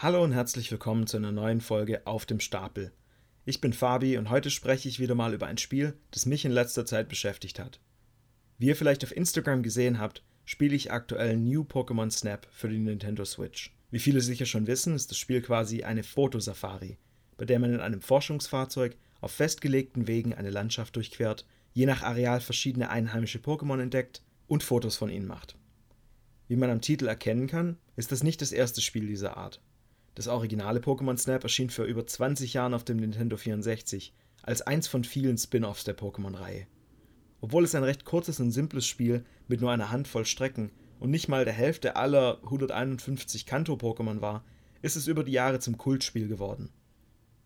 Hallo und herzlich willkommen zu einer neuen Folge auf dem Stapel. Ich bin Fabi und heute spreche ich wieder mal über ein Spiel, das mich in letzter Zeit beschäftigt hat. Wie ihr vielleicht auf Instagram gesehen habt, spiele ich aktuell New Pokémon Snap für die Nintendo Switch. Wie viele sicher schon wissen, ist das Spiel quasi eine Fotosafari, bei der man in einem Forschungsfahrzeug auf festgelegten Wegen eine Landschaft durchquert, je nach Areal verschiedene einheimische Pokémon entdeckt und Fotos von ihnen macht. Wie man am Titel erkennen kann, ist das nicht das erste Spiel dieser Art. Das originale Pokémon Snap erschien vor über 20 Jahren auf dem Nintendo 64 als eins von vielen Spin-offs der Pokémon-Reihe. Obwohl es ein recht kurzes und simples Spiel mit nur einer Handvoll Strecken und nicht mal der Hälfte aller 151 Kanto-Pokémon war, ist es über die Jahre zum Kultspiel geworden.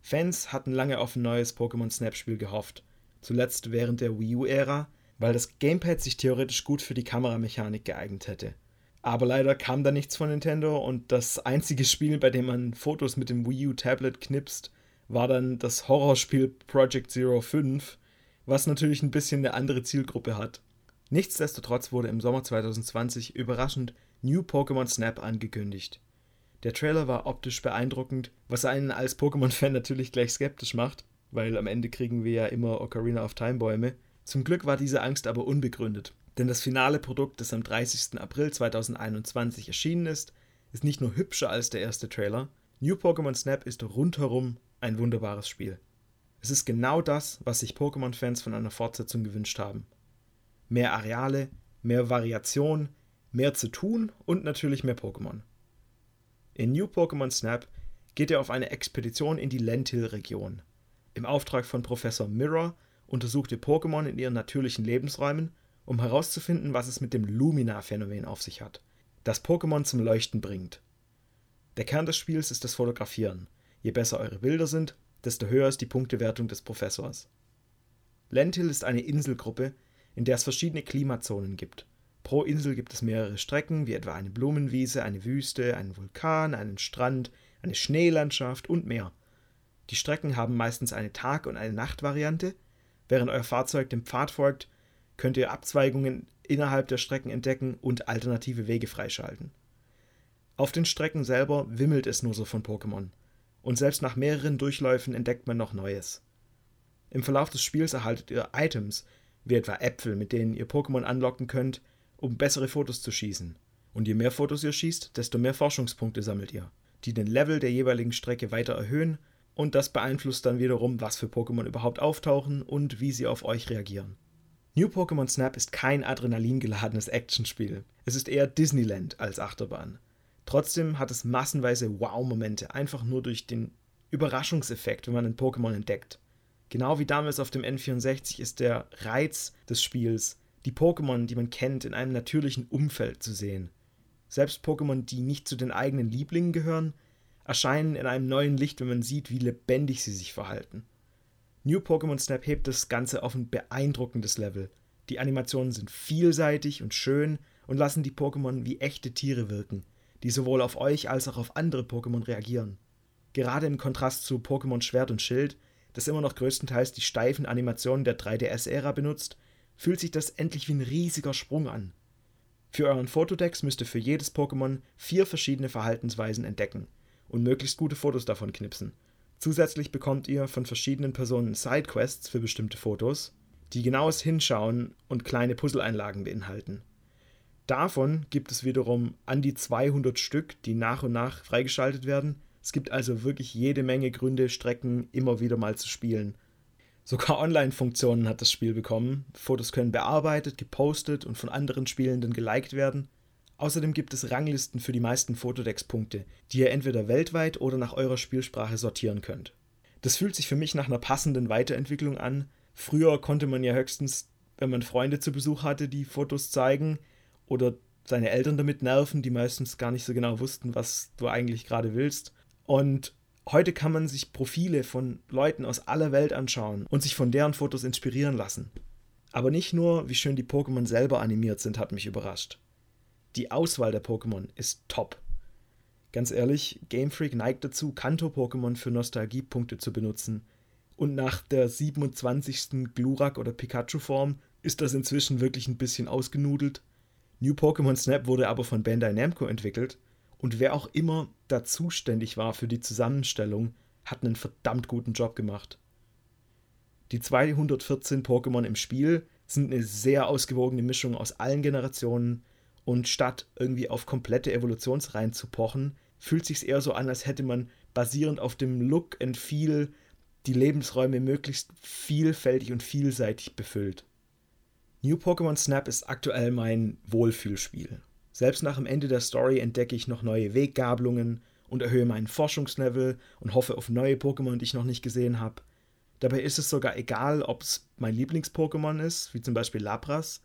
Fans hatten lange auf ein neues Pokémon Snap-Spiel gehofft, zuletzt während der Wii U-Ära, weil das Gamepad sich theoretisch gut für die Kameramechanik geeignet hätte. Aber leider kam da nichts von Nintendo und das einzige Spiel, bei dem man Fotos mit dem Wii U Tablet knipst, war dann das Horrorspiel Project Zero 5, was natürlich ein bisschen eine andere Zielgruppe hat. Nichtsdestotrotz wurde im Sommer 2020 überraschend New Pokémon Snap angekündigt. Der Trailer war optisch beeindruckend, was einen als Pokémon-Fan natürlich gleich skeptisch macht, weil am Ende kriegen wir ja immer Ocarina of Time Bäume. Zum Glück war diese Angst aber unbegründet. Denn das finale Produkt, das am 30. April 2021 erschienen ist, ist nicht nur hübscher als der erste Trailer, New Pokémon Snap ist rundherum ein wunderbares Spiel. Es ist genau das, was sich Pokémon-Fans von einer Fortsetzung gewünscht haben. Mehr Areale, mehr Variation, mehr zu tun und natürlich mehr Pokémon. In New Pokémon Snap geht er auf eine Expedition in die Lentil-Region. Im Auftrag von Professor Mirror untersucht ihr Pokémon in ihren natürlichen Lebensräumen um herauszufinden, was es mit dem Lumina-Phänomen auf sich hat, das Pokémon zum Leuchten bringt. Der Kern des Spiels ist das Fotografieren. Je besser eure Bilder sind, desto höher ist die Punktewertung des Professors. Lentil ist eine Inselgruppe, in der es verschiedene Klimazonen gibt. Pro Insel gibt es mehrere Strecken, wie etwa eine Blumenwiese, eine Wüste, einen Vulkan, einen Strand, eine Schneelandschaft und mehr. Die Strecken haben meistens eine Tag- und eine Nachtvariante. Während euer Fahrzeug dem Pfad folgt, könnt ihr Abzweigungen innerhalb der Strecken entdecken und alternative Wege freischalten. Auf den Strecken selber wimmelt es nur so von Pokémon. Und selbst nach mehreren Durchläufen entdeckt man noch Neues. Im Verlauf des Spiels erhaltet ihr Items, wie etwa Äpfel, mit denen ihr Pokémon anlocken könnt, um bessere Fotos zu schießen. Und je mehr Fotos ihr schießt, desto mehr Forschungspunkte sammelt ihr, die den Level der jeweiligen Strecke weiter erhöhen und das beeinflusst dann wiederum, was für Pokémon überhaupt auftauchen und wie sie auf euch reagieren. New Pokémon Snap ist kein adrenalingeladenes Actionspiel. Es ist eher Disneyland als Achterbahn. Trotzdem hat es massenweise Wow-Momente, einfach nur durch den Überraschungseffekt, wenn man ein Pokémon entdeckt. Genau wie damals auf dem N64 ist der Reiz des Spiels, die Pokémon, die man kennt, in einem natürlichen Umfeld zu sehen. Selbst Pokémon, die nicht zu den eigenen Lieblingen gehören, erscheinen in einem neuen Licht, wenn man sieht, wie lebendig sie sich verhalten. New Pokémon Snap hebt das Ganze auf ein beeindruckendes Level. Die Animationen sind vielseitig und schön und lassen die Pokémon wie echte Tiere wirken, die sowohl auf euch als auch auf andere Pokémon reagieren. Gerade im Kontrast zu Pokémon Schwert und Schild, das immer noch größtenteils die steifen Animationen der 3DS-Ära benutzt, fühlt sich das endlich wie ein riesiger Sprung an. Für euren Fotodex müsst ihr für jedes Pokémon vier verschiedene Verhaltensweisen entdecken und möglichst gute Fotos davon knipsen, Zusätzlich bekommt ihr von verschiedenen Personen Sidequests für bestimmte Fotos, die genaues Hinschauen und kleine Puzzleinlagen beinhalten. Davon gibt es wiederum an die 200 Stück, die nach und nach freigeschaltet werden. Es gibt also wirklich jede Menge Gründe, Strecken immer wieder mal zu spielen. Sogar Online-Funktionen hat das Spiel bekommen. Fotos können bearbeitet, gepostet und von anderen Spielenden geliked werden. Außerdem gibt es Ranglisten für die meisten Fotodex-Punkte, die ihr entweder weltweit oder nach eurer Spielsprache sortieren könnt. Das fühlt sich für mich nach einer passenden Weiterentwicklung an. Früher konnte man ja höchstens, wenn man Freunde zu Besuch hatte, die Fotos zeigen oder seine Eltern damit nerven, die meistens gar nicht so genau wussten, was du eigentlich gerade willst. Und heute kann man sich Profile von Leuten aus aller Welt anschauen und sich von deren Fotos inspirieren lassen. Aber nicht nur, wie schön die Pokémon selber animiert sind, hat mich überrascht. Die Auswahl der Pokémon ist top. Ganz ehrlich, Game Freak neigt dazu, Kanto-Pokémon für Nostalgiepunkte zu benutzen. Und nach der 27. Glurak- oder Pikachu-Form ist das inzwischen wirklich ein bisschen ausgenudelt. New Pokémon Snap wurde aber von Bandai Namco entwickelt Und wer auch immer da zuständig war für die Zusammenstellung, hat einen verdammt guten Job gemacht. Die 214 Pokémon im Spiel sind eine sehr ausgewogene Mischung aus allen Generationen und statt irgendwie auf komplette Evolutionsreihen zu pochen, fühlt sich eher so an, als hätte man basierend auf dem Look and Feel die Lebensräume möglichst vielfältig und vielseitig befüllt. New Pokémon Snap ist aktuell mein Wohlfühlspiel. Selbst nach dem Ende der Story entdecke ich noch neue Weggabelungen und erhöhe meinen Forschungslevel und hoffe auf neue Pokémon, die ich noch nicht gesehen habe. Dabei ist es sogar egal, ob es mein Lieblings-Pokémon ist, wie zum Beispiel Lapras,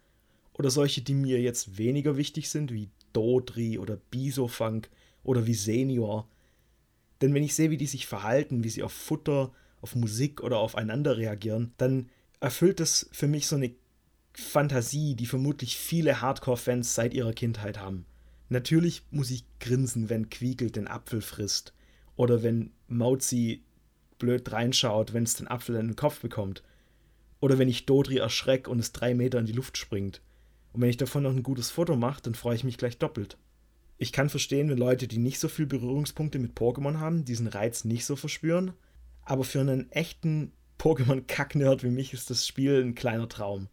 oder solche, die mir jetzt weniger wichtig sind, wie Dodri oder Bisofunk oder wie Senior. Denn wenn ich sehe, wie die sich verhalten, wie sie auf Futter, auf Musik oder aufeinander reagieren, dann erfüllt das für mich so eine Fantasie, die vermutlich viele Hardcore-Fans seit ihrer Kindheit haben. Natürlich muss ich grinsen, wenn Quiegel den Apfel frisst oder wenn Mauzi blöd reinschaut, wenn es den Apfel in den Kopf bekommt. Oder wenn ich Dodri erschreck und es drei Meter in die Luft springt. Und wenn ich davon noch ein gutes Foto mache, dann freue ich mich gleich doppelt. Ich kann verstehen, wenn Leute, die nicht so viel Berührungspunkte mit Pokémon haben, diesen Reiz nicht so verspüren. Aber für einen echten Pokémon-Kacknerd wie mich ist das Spiel ein kleiner Traum.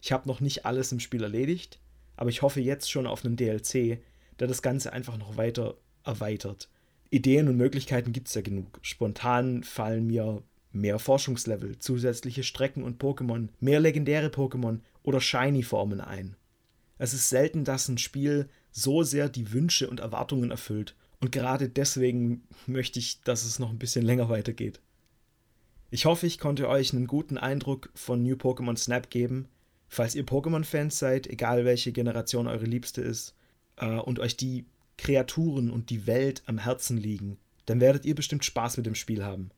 Ich habe noch nicht alles im Spiel erledigt, aber ich hoffe jetzt schon auf einen DLC, der das Ganze einfach noch weiter erweitert. Ideen und Möglichkeiten gibt es ja genug. Spontan fallen mir mehr Forschungslevel, zusätzliche Strecken und Pokémon, mehr legendäre Pokémon oder Shiny-Formen ein. Es ist selten, dass ein Spiel so sehr die Wünsche und Erwartungen erfüllt. Und gerade deswegen möchte ich, dass es noch ein bisschen länger weitergeht. Ich hoffe, ich konnte euch einen guten Eindruck von New Pokémon Snap geben. Falls ihr Pokémon-Fans seid, egal welche Generation eure liebste ist, äh, und euch die Kreaturen und die Welt am Herzen liegen, dann werdet ihr bestimmt Spaß mit dem Spiel haben.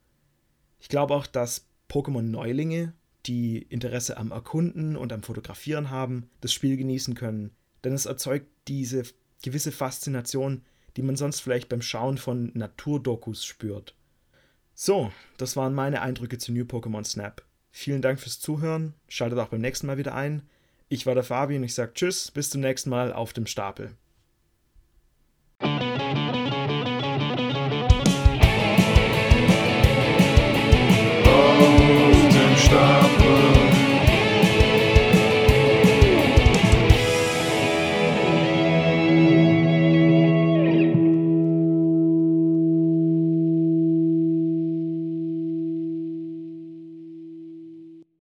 Ich glaube auch, dass Pokémon-Neulinge, die Interesse am Erkunden und am Fotografieren haben, das Spiel genießen können, denn es erzeugt diese gewisse Faszination, die man sonst vielleicht beim Schauen von Naturdokus spürt. So, das waren meine Eindrücke zu New Pokémon Snap. Vielen Dank fürs Zuhören, schaltet auch beim nächsten Mal wieder ein. Ich war der Fabi und ich sage Tschüss, bis zum nächsten Mal auf dem Stapel.